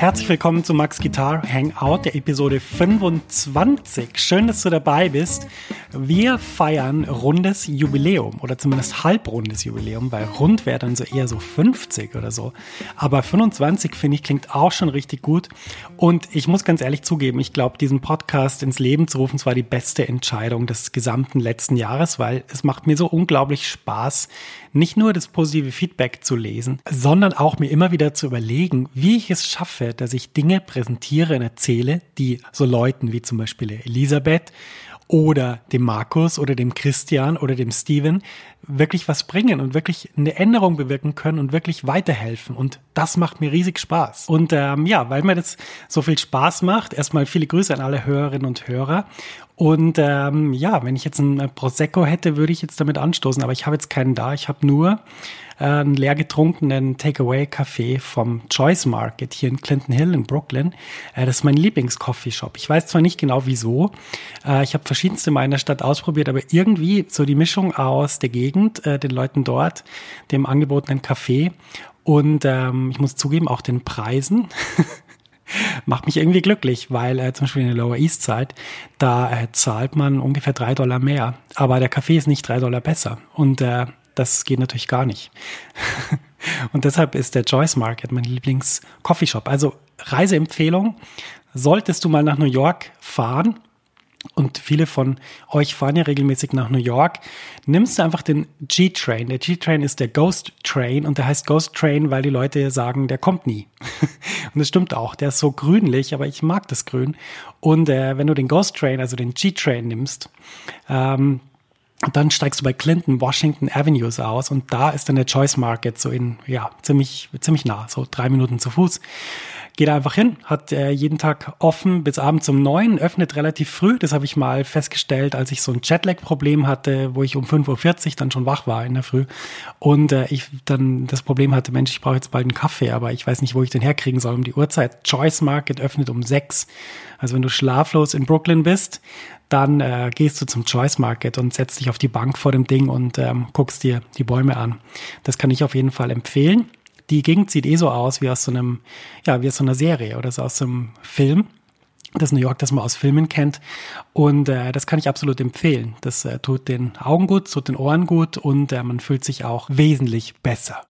herzlich willkommen zu Max Guitar Hangout, der Episode 25. Schön, dass du dabei bist. Wir feiern rundes Jubiläum oder zumindest halbrundes Jubiläum, weil rund wäre dann so eher so 50 oder so. Aber 25 finde ich klingt auch schon richtig gut. Und ich muss ganz ehrlich zugeben, ich glaube, diesen Podcast ins Leben zu rufen, war die beste Entscheidung des gesamten letzten Jahres, weil es macht mir so unglaublich Spaß, nicht nur das positive Feedback zu lesen, sondern auch mir immer wieder zu überlegen, wie ich es schaffe, dass ich Dinge präsentiere und erzähle, die so Leuten wie zum Beispiel Elisabeth oder dem Markus oder dem Christian oder dem Steven wirklich was bringen und wirklich eine Änderung bewirken können und wirklich weiterhelfen. Und das macht mir riesig Spaß. Und ähm, ja, weil mir das so viel Spaß macht, erstmal viele Grüße an alle Hörerinnen und Hörer. Und ähm, ja, wenn ich jetzt ein Prosecco hätte, würde ich jetzt damit anstoßen, aber ich habe jetzt keinen da. Ich habe nur einen leer getrunkenen Takeaway-Kaffee vom Choice Market hier in Clinton Hill in Brooklyn. Äh, das ist mein Lieblings-Coffee-Shop. Ich weiß zwar nicht genau wieso. Äh, ich habe verschiedenste in der Stadt ausprobiert, aber irgendwie so die Mischung aus der Gegend, äh, den Leuten dort, dem angebotenen Kaffee und ähm, ich muss zugeben, auch den Preisen. macht mich irgendwie glücklich, weil äh, zum Beispiel in der Lower East Side, da äh, zahlt man ungefähr drei Dollar mehr, aber der Kaffee ist nicht drei Dollar besser und äh, das geht natürlich gar nicht. und deshalb ist der Joyce Market mein Lieblings-Coffeeshop. Also Reiseempfehlung, solltest du mal nach New York fahren, und viele von euch fahren ja regelmäßig nach New York, nimmst du einfach den G-Train. Der G-Train ist der Ghost Train und der heißt Ghost Train, weil die Leute sagen, der kommt nie. und das stimmt auch. Der ist so grünlich, aber ich mag das Grün. Und äh, wenn du den Ghost Train, also den G-Train nimmst, ähm, dann steigst du bei Clinton Washington Avenues aus und da ist dann der Choice Market so in, ja, ziemlich, ziemlich nah, so drei Minuten zu Fuß. Geht einfach hin, hat äh, jeden Tag offen bis abends um neun, öffnet relativ früh. Das habe ich mal festgestellt, als ich so ein Jetlag-Problem hatte, wo ich um 5.40 Uhr dann schon wach war in der Früh. Und äh, ich dann das Problem hatte, Mensch, ich brauche jetzt bald einen Kaffee, aber ich weiß nicht, wo ich den herkriegen soll um die Uhrzeit. Choice Market öffnet um sechs. Also wenn du schlaflos in Brooklyn bist, dann äh, gehst du zum Choice Market und setzt dich auf die Bank vor dem Ding und ähm, guckst dir die Bäume an. Das kann ich auf jeden Fall empfehlen die Gegend sieht eh so aus wie aus so einem, ja, wie aus so einer Serie oder so aus so einem Film. Das New York, das man aus Filmen kennt. Und äh, das kann ich absolut empfehlen. Das äh, tut den Augen gut, tut den Ohren gut und äh, man fühlt sich auch wesentlich besser.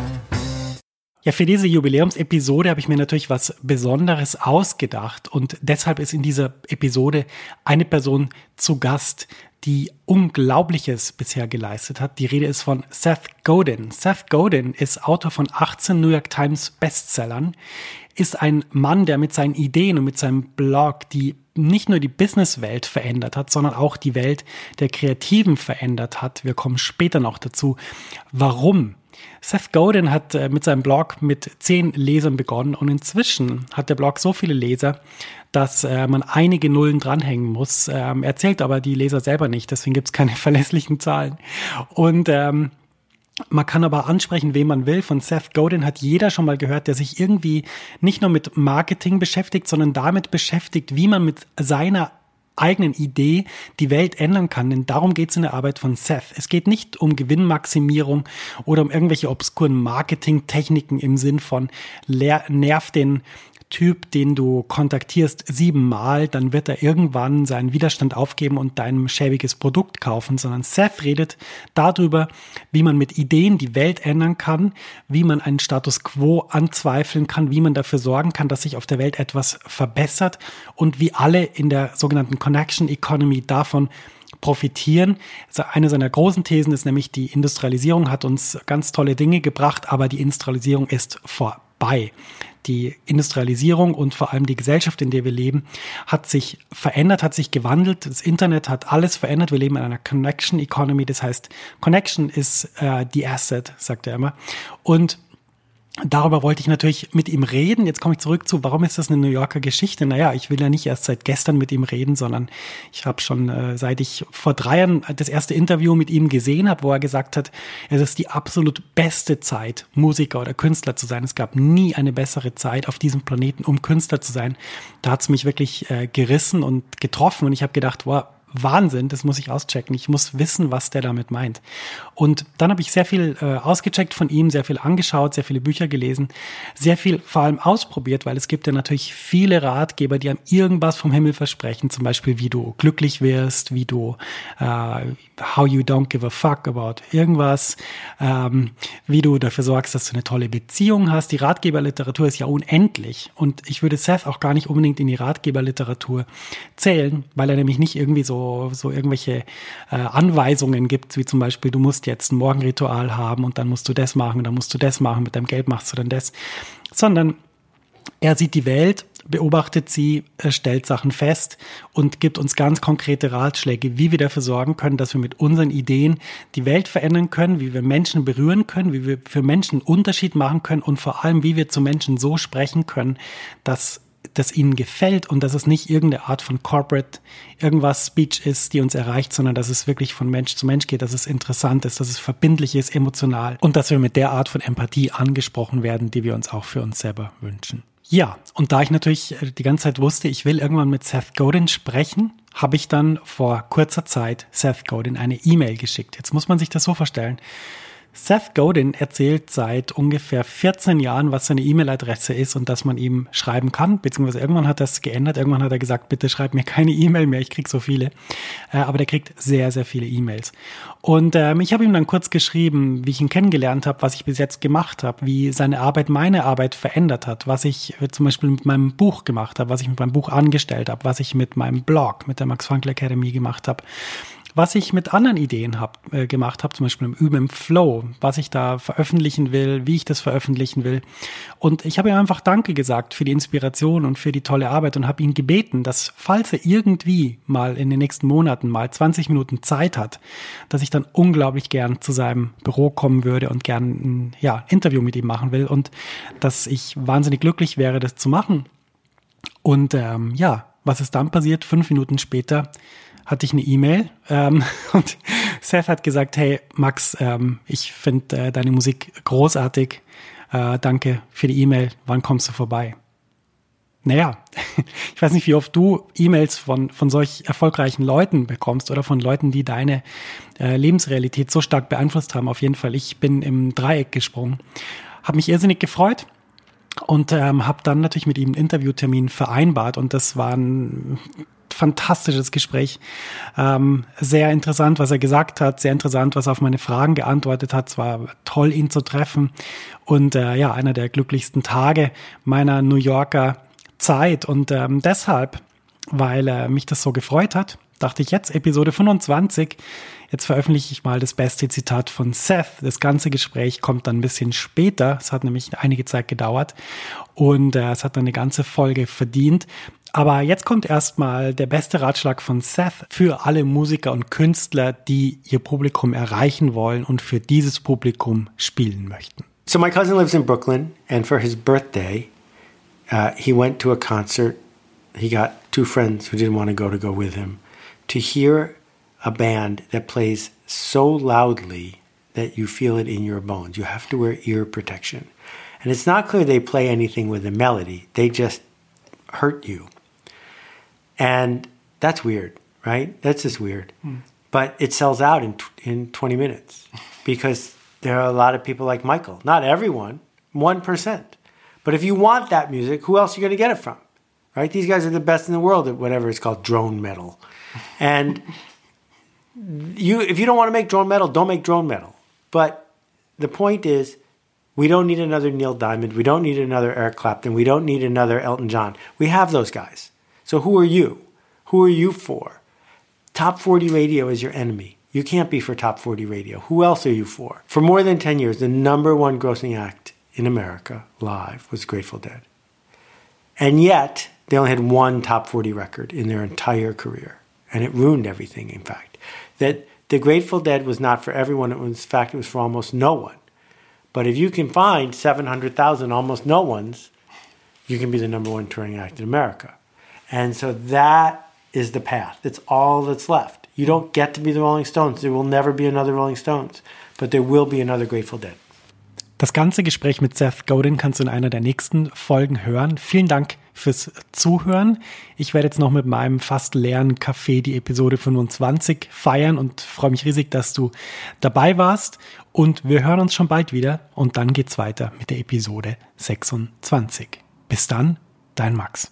Ja, für diese Jubiläumsepisode habe ich mir natürlich was Besonderes ausgedacht und deshalb ist in dieser Episode eine Person zu Gast, die Unglaubliches bisher geleistet hat. Die Rede ist von Seth Godin. Seth Godin ist Autor von 18 New York Times Bestsellern, ist ein Mann, der mit seinen Ideen und mit seinem Blog die nicht nur die Businesswelt verändert hat, sondern auch die Welt der Kreativen verändert hat. Wir kommen später noch dazu, warum Seth Godin hat äh, mit seinem Blog mit zehn Lesern begonnen und inzwischen hat der Blog so viele Leser, dass äh, man einige Nullen dranhängen muss. Ähm, er zählt aber die Leser selber nicht, deswegen gibt es keine verlässlichen Zahlen. Und ähm, Man kann aber ansprechen, wen man will. Von Seth Godin hat jeder schon mal gehört, der sich irgendwie nicht nur mit Marketing beschäftigt, sondern damit beschäftigt, wie man mit seiner eigenen Idee die Welt ändern kann. Denn darum geht es in der Arbeit von Seth. Es geht nicht um Gewinnmaximierung oder um irgendwelche obskuren Marketingtechniken im Sinn von nerv den Typ, den du kontaktierst, siebenmal, dann wird er irgendwann seinen Widerstand aufgeben und dein schäbiges Produkt kaufen, sondern Seth redet darüber, wie man mit Ideen die Welt ändern kann, wie man einen Status quo anzweifeln kann, wie man dafür sorgen kann, dass sich auf der Welt etwas verbessert und wie alle in der sogenannten Connection Economy davon profitieren. Eine seiner großen Thesen ist nämlich, die Industrialisierung hat uns ganz tolle Dinge gebracht, aber die Industrialisierung ist vorbei die Industrialisierung und vor allem die Gesellschaft, in der wir leben, hat sich verändert, hat sich gewandelt. Das Internet hat alles verändert. Wir leben in einer Connection Economy. Das heißt, Connection ist äh, die Asset, sagt er immer. Und Darüber wollte ich natürlich mit ihm reden. Jetzt komme ich zurück zu, warum ist das eine New Yorker Geschichte? Naja, ich will ja nicht erst seit gestern mit ihm reden, sondern ich habe schon, äh, seit ich vor drei Jahren das erste Interview mit ihm gesehen habe, wo er gesagt hat, es ist die absolut beste Zeit, Musiker oder Künstler zu sein. Es gab nie eine bessere Zeit auf diesem Planeten, um Künstler zu sein. Da hat es mich wirklich äh, gerissen und getroffen und ich habe gedacht, wow, Wahnsinn, das muss ich auschecken. Ich muss wissen, was der damit meint. Und dann habe ich sehr viel äh, ausgecheckt von ihm, sehr viel angeschaut, sehr viele Bücher gelesen, sehr viel vor allem ausprobiert, weil es gibt ja natürlich viele Ratgeber, die einem irgendwas vom Himmel versprechen, zum Beispiel wie du glücklich wirst, wie du äh, how you don't give a fuck about irgendwas, ähm, wie du dafür sorgst, dass du eine tolle Beziehung hast. Die Ratgeberliteratur ist ja unendlich und ich würde Seth auch gar nicht unbedingt in die Ratgeberliteratur zählen, weil er nämlich nicht irgendwie so so, irgendwelche äh, Anweisungen gibt, wie zum Beispiel, du musst jetzt ein Morgenritual haben und dann musst du das machen, dann musst du das machen, mit deinem Geld machst du dann das, sondern er sieht die Welt, beobachtet sie, stellt Sachen fest und gibt uns ganz konkrete Ratschläge, wie wir dafür sorgen können, dass wir mit unseren Ideen die Welt verändern können, wie wir Menschen berühren können, wie wir für Menschen einen Unterschied machen können und vor allem, wie wir zu Menschen so sprechen können, dass das ihnen gefällt und dass es nicht irgendeine Art von Corporate irgendwas Speech ist, die uns erreicht, sondern dass es wirklich von Mensch zu Mensch geht, dass es interessant ist, dass es verbindlich ist, emotional und dass wir mit der Art von Empathie angesprochen werden, die wir uns auch für uns selber wünschen. Ja, und da ich natürlich äh, die ganze Zeit wusste, ich will irgendwann mit Seth Godin sprechen, habe ich dann vor kurzer Zeit Seth Godin eine E-Mail geschickt. Jetzt muss man sich das so vorstellen. Seth Godin erzählt seit ungefähr 14 Jahren, was seine E-Mail-Adresse ist und dass man ihm schreiben kann, beziehungsweise irgendwann hat es geändert. Irgendwann hat er gesagt, bitte schreib mir keine E-Mail mehr, ich krieg so viele. Äh, aber der kriegt sehr, sehr viele E-Mails. Und ähm, ich habe ihm dann kurz geschrieben, wie ich ihn kennengelernt habe, was ich bis jetzt gemacht habe, wie seine Arbeit meine Arbeit verändert hat, was ich zum Beispiel mit meinem Buch gemacht habe, was ich mit meinem Buch angestellt habe, was ich mit meinem Blog, mit der Max Frankl Academy gemacht habe was ich mit anderen Ideen hab, äh, gemacht habe, zum Beispiel im Üben im Flow, was ich da veröffentlichen will, wie ich das veröffentlichen will. Und ich habe ihm einfach Danke gesagt für die Inspiration und für die tolle Arbeit und habe ihn gebeten, dass falls er irgendwie mal in den nächsten Monaten mal 20 Minuten Zeit hat, dass ich dann unglaublich gern zu seinem Büro kommen würde und gern ein ja, Interview mit ihm machen will und dass ich wahnsinnig glücklich wäre, das zu machen. Und ähm, ja, was ist dann passiert? Fünf Minuten später hatte ich eine E-Mail ähm, und Seth hat gesagt, hey Max, ähm, ich finde äh, deine Musik großartig. Äh, danke für die E-Mail. Wann kommst du vorbei? Naja, ich weiß nicht, wie oft du E-Mails von, von solch erfolgreichen Leuten bekommst oder von Leuten, die deine äh, Lebensrealität so stark beeinflusst haben. Auf jeden Fall, ich bin im Dreieck gesprungen. Habe mich irrsinnig gefreut und ähm, habe dann natürlich mit ihm einen Interviewtermin vereinbart und das war ein fantastisches Gespräch. Ähm, sehr interessant, was er gesagt hat, sehr interessant, was er auf meine Fragen geantwortet hat. Es war toll, ihn zu treffen. Und äh, ja, einer der glücklichsten Tage meiner New Yorker Zeit. Und ähm, deshalb, weil er mich das so gefreut hat, dachte ich jetzt, Episode 25, jetzt veröffentliche ich mal das beste Zitat von Seth. Das ganze Gespräch kommt dann ein bisschen später. Es hat nämlich einige Zeit gedauert und äh, es hat dann eine ganze Folge verdient. Aber jetzt kommt erstmal der beste Ratschlag von Seth für alle Musiker und Künstler, die ihr Publikum erreichen wollen und für dieses Publikum spielen möchten. So my cousin lives in Brooklyn and for his birthday uh, he went to a concert. He got two friends who didn't want to go to go with him to hear a band that plays so loudly that you feel it in your bones. You have to wear ear protection. And it's not clear they play anything with a melody, they just hurt you. And that's weird, right? That's just weird. Mm. But it sells out in, in 20 minutes because there are a lot of people like Michael. Not everyone, 1%. But if you want that music, who else are you going to get it from? Right? These guys are the best in the world at whatever it's called drone metal. And you if you don't want to make drone metal, don't make drone metal. But the point is we don't need another Neil Diamond. We don't need another Eric Clapton. We don't need another Elton John. We have those guys. So who are you? Who are you for? Top 40 radio is your enemy. You can't be for top 40 radio. Who else are you for? For more than 10 years, the number one grossing act in America live was Grateful Dead. And yet, they only had one top 40 record in their entire career. And it ruined everything, in fact. That the Grateful Dead was not for everyone. It was, in fact, it was for almost no one. But if you can find 700,000 almost no ones, you can be the number one touring act in America. And so that is the path. It's all that's left. You don't get to be the Rolling Stones. There will never be another Rolling Stones, but there will be another Grateful Dead. Das ganze Gespräch mit Seth Godin kannst du in einer der nächsten Folgen hören. Vielen Dank fürs Zuhören. Ich werde jetzt noch mit meinem fast leeren Café die Episode 25 feiern und freue mich riesig, dass du dabei warst. Und wir hören uns schon bald wieder und dann geht's weiter mit der Episode 26. Bis dann, dein Max.